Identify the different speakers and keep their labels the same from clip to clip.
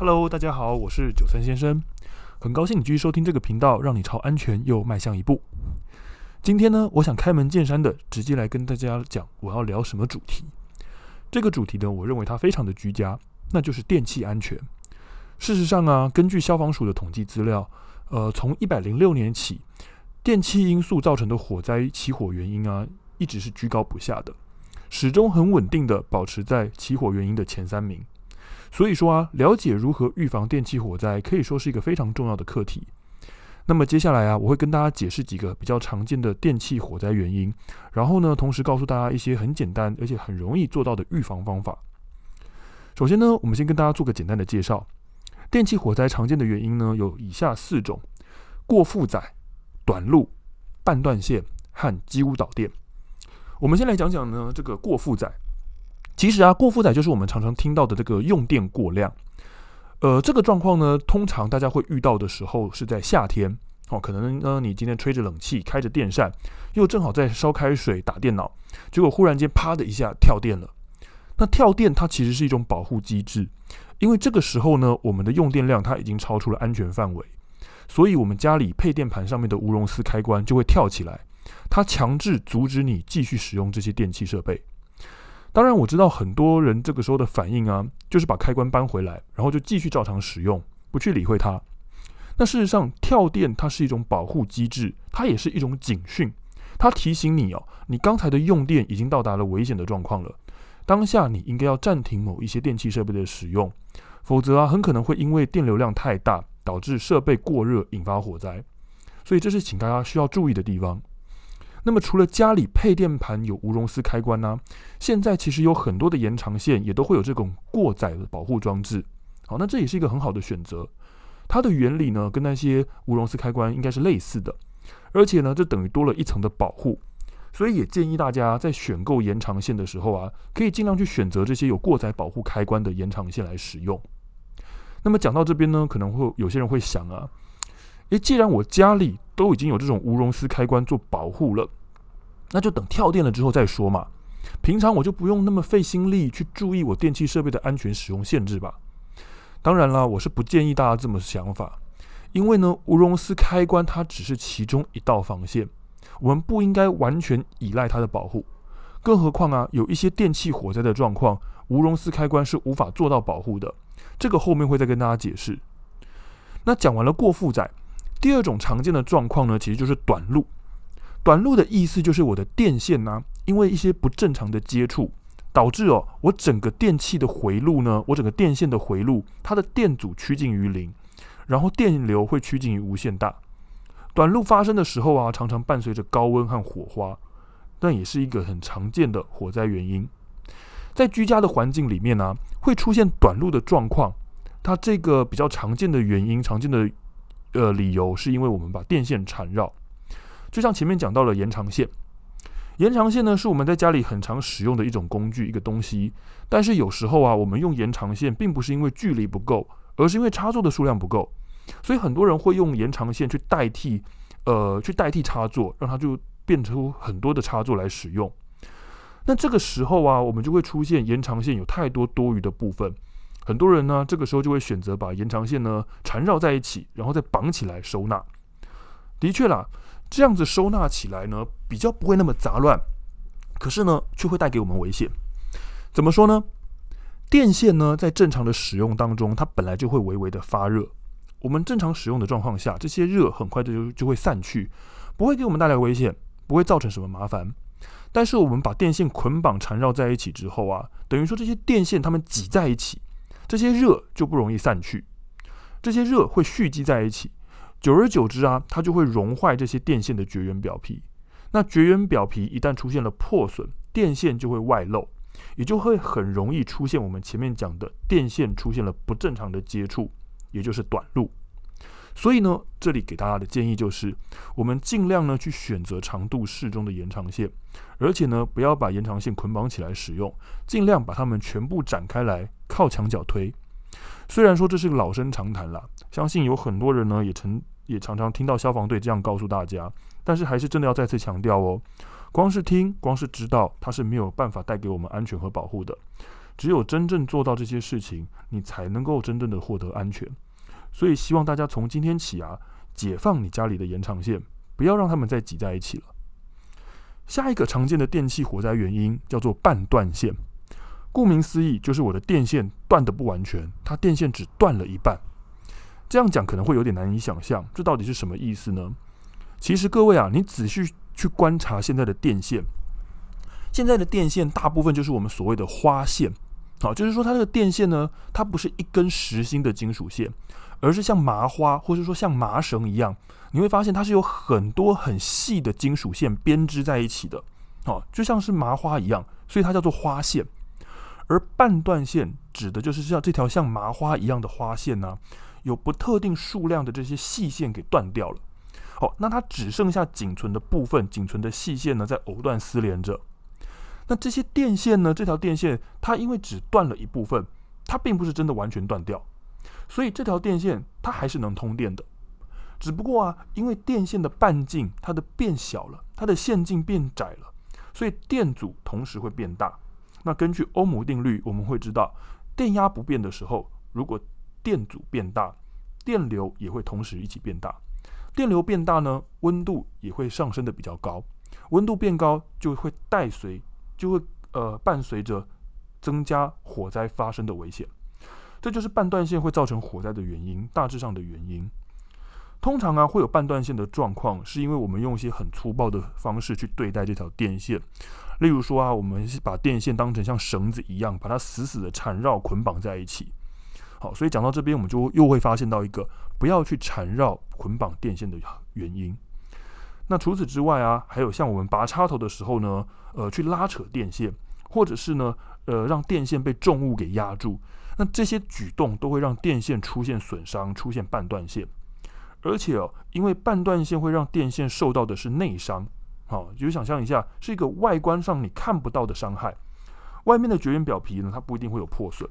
Speaker 1: Hello，大家好，我是九三先生，很高兴你继续收听这个频道，让你朝安全又迈向一步。今天呢，我想开门见山的直接来跟大家讲我要聊什么主题。这个主题呢，我认为它非常的居家，那就是电气安全。事实上啊，根据消防署的统计资料，呃，从一百零六年起，电气因素造成的火灾起火原因啊，一直是居高不下的，始终很稳定的保持在起火原因的前三名。所以说啊，了解如何预防电气火灾，可以说是一个非常重要的课题。那么接下来啊，我会跟大家解释几个比较常见的电气火灾原因，然后呢，同时告诉大家一些很简单而且很容易做到的预防方法。首先呢，我们先跟大家做个简单的介绍。电气火灾常见的原因呢，有以下四种：过负载、短路、半断线和机屋导电。我们先来讲讲呢，这个过负载。其实啊，过负载就是我们常常听到的这个用电过量。呃，这个状况呢，通常大家会遇到的时候是在夏天哦，可能呢你今天吹着冷气，开着电扇，又正好在烧开水打电脑，结果忽然间啪的一下跳电了。那跳电它其实是一种保护机制，因为这个时候呢，我们的用电量它已经超出了安全范围，所以我们家里配电盘上面的无熔丝开关就会跳起来，它强制阻止你继续使用这些电器设备。当然，我知道很多人这个时候的反应啊，就是把开关搬回来，然后就继续照常使用，不去理会它。那事实上，跳电它是一种保护机制，它也是一种警讯，它提醒你哦，你刚才的用电已经到达了危险的状况了，当下你应该要暂停某一些电器设备的使用，否则啊，很可能会因为电流量太大，导致设备过热，引发火灾。所以这是请大家需要注意的地方。那么除了家里配电盘有无熔丝开关呢、现在其实有很多的延长线也都会有这种过载的保护装置。好，那这也是一个很好的选择。它的原理呢，跟那些无熔丝开关应该是类似的，而且呢，这等于多了一层的保护。所以也建议大家在选购延长线的时候啊，可以尽量去选择这些有过载保护开关的延长线来使用。那么讲到这边呢，可能会有些人会想啊，诶，既然我家里都已经有这种无熔丝开关做保护了。那就等跳电了之后再说嘛。平常我就不用那么费心力去注意我电器设备的安全使用限制吧。当然了，我是不建议大家这么想法，因为呢，无熔丝开关它只是其中一道防线，我们不应该完全依赖它的保护。更何况啊，有一些电器火灾的状况，无熔丝开关是无法做到保护的。这个后面会再跟大家解释。那讲完了过负载，第二种常见的状况呢，其实就是短路。短路的意思就是我的电线呢、因为一些不正常的接触，导致哦，我整个电器的回路呢，我整个电线的回路，它的电阻趋近于零，然后电流会趋近于无限大。短路发生的时候啊，常常伴随着高温和火花，那也是一个很常见的火灾原因。在居家的环境里面呢、会出现短路的状况，它这个比较常见的原因、常见的呃理由，是因为我们把电线缠绕。就像前面讲到了延长线，延长线呢是我们在家里很常使用的一种工具，一个东西。但是有时候啊，我们用延长线并不是因为距离不够，而是因为插座的数量不够。所以很多人会用延长线去代替，呃，去代替插座，让它就变成很多的插座来使用。那这个时候啊，我们就会出现延长线有太多多余的部分。很多人呢，这个时候就会选择把延长线呢缠绕在一起，然后再绑起来收纳。的确啦。这样子收纳起来呢，比较不会那么杂乱，可是呢，却会带给我们危险。怎么说呢？电线呢，在正常的使用当中，它本来就会微微的发热。我们正常使用的状况下，这些热很快就就会散去，不会给我们带来危险，不会造成什么麻烦。但是我们把电线捆绑缠绕在一起之后啊，等于说这些电线它们挤在一起，这些热就不容易散去，这些热会蓄积在一起。久而久之啊，它就会融坏这些电线的绝缘表皮。那绝缘表皮一旦出现了破损，电线就会外露，也就会很容易出现我们前面讲的电线出现了不正常的接触，也就是短路。所以呢，这里给大家的建议就是，我们尽量呢去选择长度适中的延长线，而且呢不要把延长线捆绑起来使用，尽量把它们全部展开来，靠墙角推。虽然说这是个老生常谈啦，相信有很多人呢也曾也常常听到消防队这样告诉大家，但是还是真的要再次强调哦，光是听，光是知道，它是没有办法带给我们安全和保护的。只有真正做到这些事情，你才能够真正的获得安全。所以希望大家从今天起啊，解放你家里的延长线，不要让他们再挤在一起了。下一个常见的电器火灾原因叫做半断线，顾名思义，就是我的电线断的不完全，它电线只断了一半。这样讲可能会有点难以想象，这到底是什么意思呢？其实各位啊，你仔细去观察现在的电线，现在的电线大部分就是我们所谓的花线，好，就是说它这个电线呢，它不是一根实心的金属线，而是像麻花或者说像麻绳一样，你会发现它是有很多很细的金属线编织在一起的，哦，就像是麻花一样，所以它叫做花线。而半断线指的就是像这条像麻花一样的花线呢、有不特定数量的这些细线给断掉了，好，那它只剩下仅存的部分，仅存的细线呢，在藕断丝连着。那这些电线呢，这条电线它因为只断了一部分，它并不是真的完全断掉，所以这条电线它还是能通电的。只不过啊，因为电线的半径它的变小了，它的线径变窄了，所以电阻同时会变大。那根据欧姆定律，我们会知道，电压不变的时候，如果电阻变大，电流也会同时一起变大。电流变大呢，温度也会上升的比较高。温度变高，就会带随，就会呃伴随着增加火灾发生的危险。这就是半断线会造成火灾的原因，大致上的原因。通常啊，会有半断线的状况，是因为我们用一些很粗暴的方式去对待这条电线。例如说啊，我们把电线当成像绳子一样，把它死死的缠绕捆绑在一起。好，所以讲到这边，我们就又会发现到一个不要去缠绕捆绑电线的原因。那除此之外啊，还有像我们拔插头的时候呢，呃，去拉扯电线，或者是呢，呃，让电线被重物给压住，那这些举动都会让电线出现损伤，出现半断线。而且哦，因为半断线会让电线受到的是内伤，好，就想象一下，是一个外观上你看不到的伤害。外面的绝缘表皮呢，它不一定会有破损。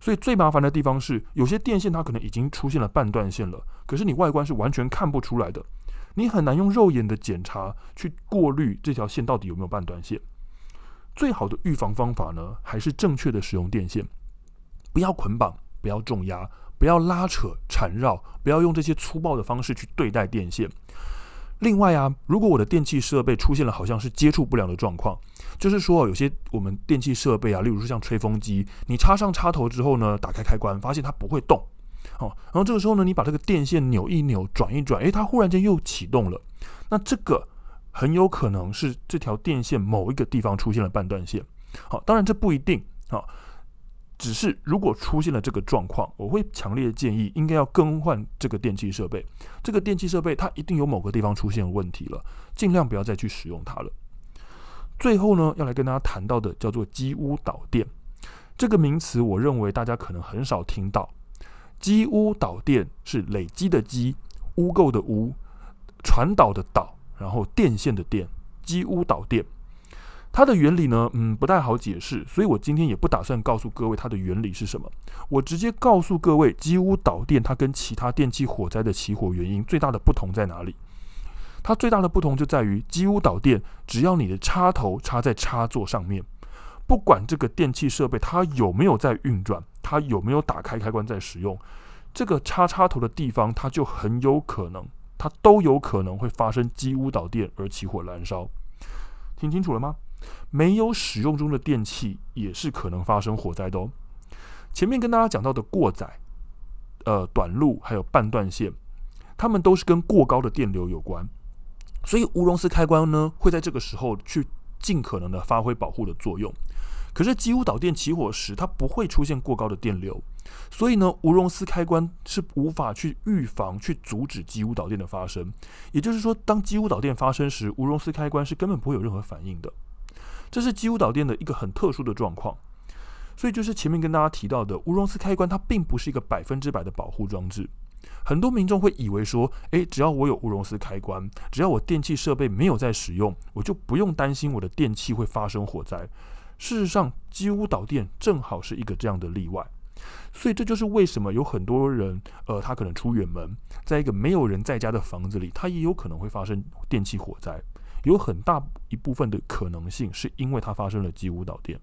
Speaker 1: 所以最麻烦的地方是，有些电线它可能已经出现了半断线了，可是你外观是完全看不出来的，你很难用肉眼的检查去过滤这条线到底有没有半断线。最好的预防方法呢，还是正确的使用电线，不要捆绑，不要重压，不要拉扯缠绕，不要用这些粗暴的方式去对待电线。另外啊，如果我的电器设备出现了好像是接触不良的状况，就是说有些我们电器设备啊，例如说像吹风机，你插上插头之后呢，打开开关发现它不会动，哦，然后这个时候呢，你把这个电线扭一扭、转一转，诶，它忽然间又启动了，那这个很有可能是这条电线某一个地方出现了半断线，好，当然这不一定好。只是如果出现了这个状况，我会强烈建议应该要更换这个电器设备。这个电器设备它一定有某个地方出现问题了，尽量不要再去使用它了。最后呢，要来跟大家谈到的叫做机屋导电这个名词，我认为大家可能很少听到。机屋导电是累积的积，污垢的污，传导的导，然后电线的电，机屋导电。它的原理呢，嗯，不太好解释，所以我今天也不打算告诉各位它的原理是什么。我直接告诉各位，机屋导电它跟其他电器火灾的起火原因最大的不同在哪里？它最大的不同就在于机屋导电，只要你的插头插在插座上面，不管这个电器设备它有没有在运转，它有没有打开开关在使用，这个插插头的地方，它就很有可能，它都有可能会发生机屋导电而起火燃烧。听清楚了吗？没有使用中的电器也是可能发生火灾的哦。前面跟大家讲到的过载、呃短路还有半断线，它们都是跟过高的电流有关，所以无熔丝开关呢会在这个时候去尽可能的发挥保护的作用。可是机屋导电起火时，它不会出现过高的电流，所以呢无熔丝开关是无法去预防、去阻止机屋导电的发生。也就是说，当机屋导电发生时，无熔丝开关是根本不会有任何反应的。这是机屋导电的一个很特殊的状况，所以就是前面跟大家提到的无熔丝开关，它并不是一个百分之百的保护装置。很多民众会以为说，诶，只要我有无熔丝开关，只要我电器设备没有在使用，我就不用担心我的电器会发生火灾。事实上，机屋导电正好是一个这样的例外。所以这就是为什么有很多人，呃，他可能出远门，在一个没有人在家的房子里，他也有可能会发生电器火灾。有很大一部分的可能性是因为它发生了机屋导电。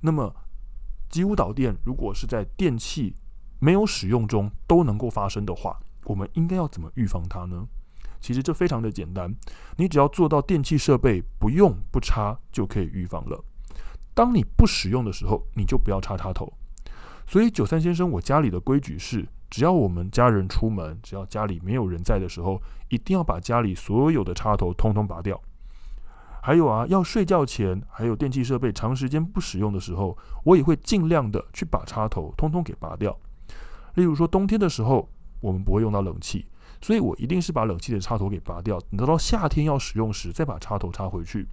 Speaker 1: 那么急舞导电如果是在电器没有使用中都能够发生的话，我们应该要怎么预防它呢？其实这非常的简单，你只要做到电器设备不用不插就可以预防了。当你不使用的时候，你就不要插插头。所以九三先生，我家里的规矩是，只要我们家人出门，只要家里没有人在的时候，一定要把家里所有的插头通通拔掉。还有啊，要睡觉前，还有电器设备长时间不使用的时候，我也会尽量的去把插头通通给拔掉。例如说，冬天的时候，我们不会用到冷气，所以我一定是把冷气的插头给拔掉，等到夏天要使用时再把插头插回去。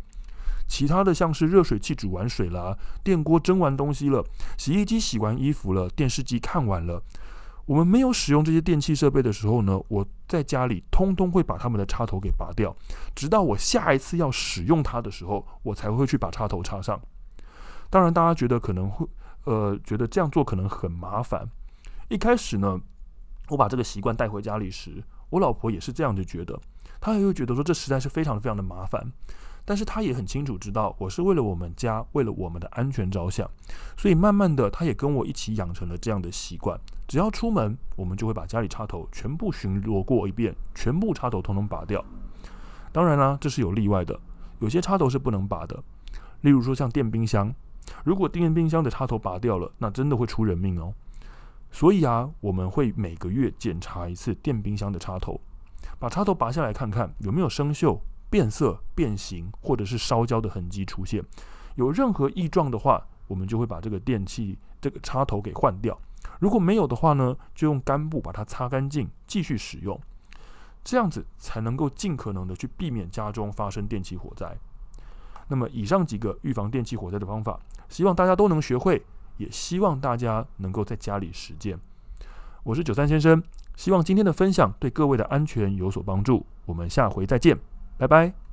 Speaker 1: 其他的像是热水器煮完水了，电锅蒸完东西了，洗衣机洗完衣服了，电视机看完了。我们没有使用这些电器设备的时候呢，我在家里通通会把他们的插头给拔掉，直到我下一次要使用它的时候，我才会去把插头插上。当然，大家觉得可能会，呃，觉得这样做可能很麻烦。一开始呢，我把这个习惯带回家里时，我老婆也是这样子觉得，她也会觉得说这实在是非常非常的麻烦。但是他也很清楚知道，我是为了我们家，为了我们的安全着想，所以慢慢的，他也跟我一起养成了这样的习惯。只要出门，我们就会把家里插头全部巡逻过一遍，全部插头统统拔掉。当然啦，这是有例外的，有些插头是不能拔的。例如说像电冰箱，如果电冰箱的插头拔掉了，那真的会出人命哦。所以啊，我们会每个月检查一次电冰箱的插头，把插头拔下来看看有没有生锈。变色、变形，或者是烧焦的痕迹出现，有任何异状的话，我们就会把这个电器这个插头给换掉。如果没有的话呢，就用干布把它擦干净，继续使用。这样子才能够尽可能的去避免家中发生电器火灾。那么以上几个预防电器火灾的方法，希望大家都能学会，也希望大家能够在家里实践。我是九三先生，希望今天的分享对各位的安全有所帮助。我们下回再见。拜拜。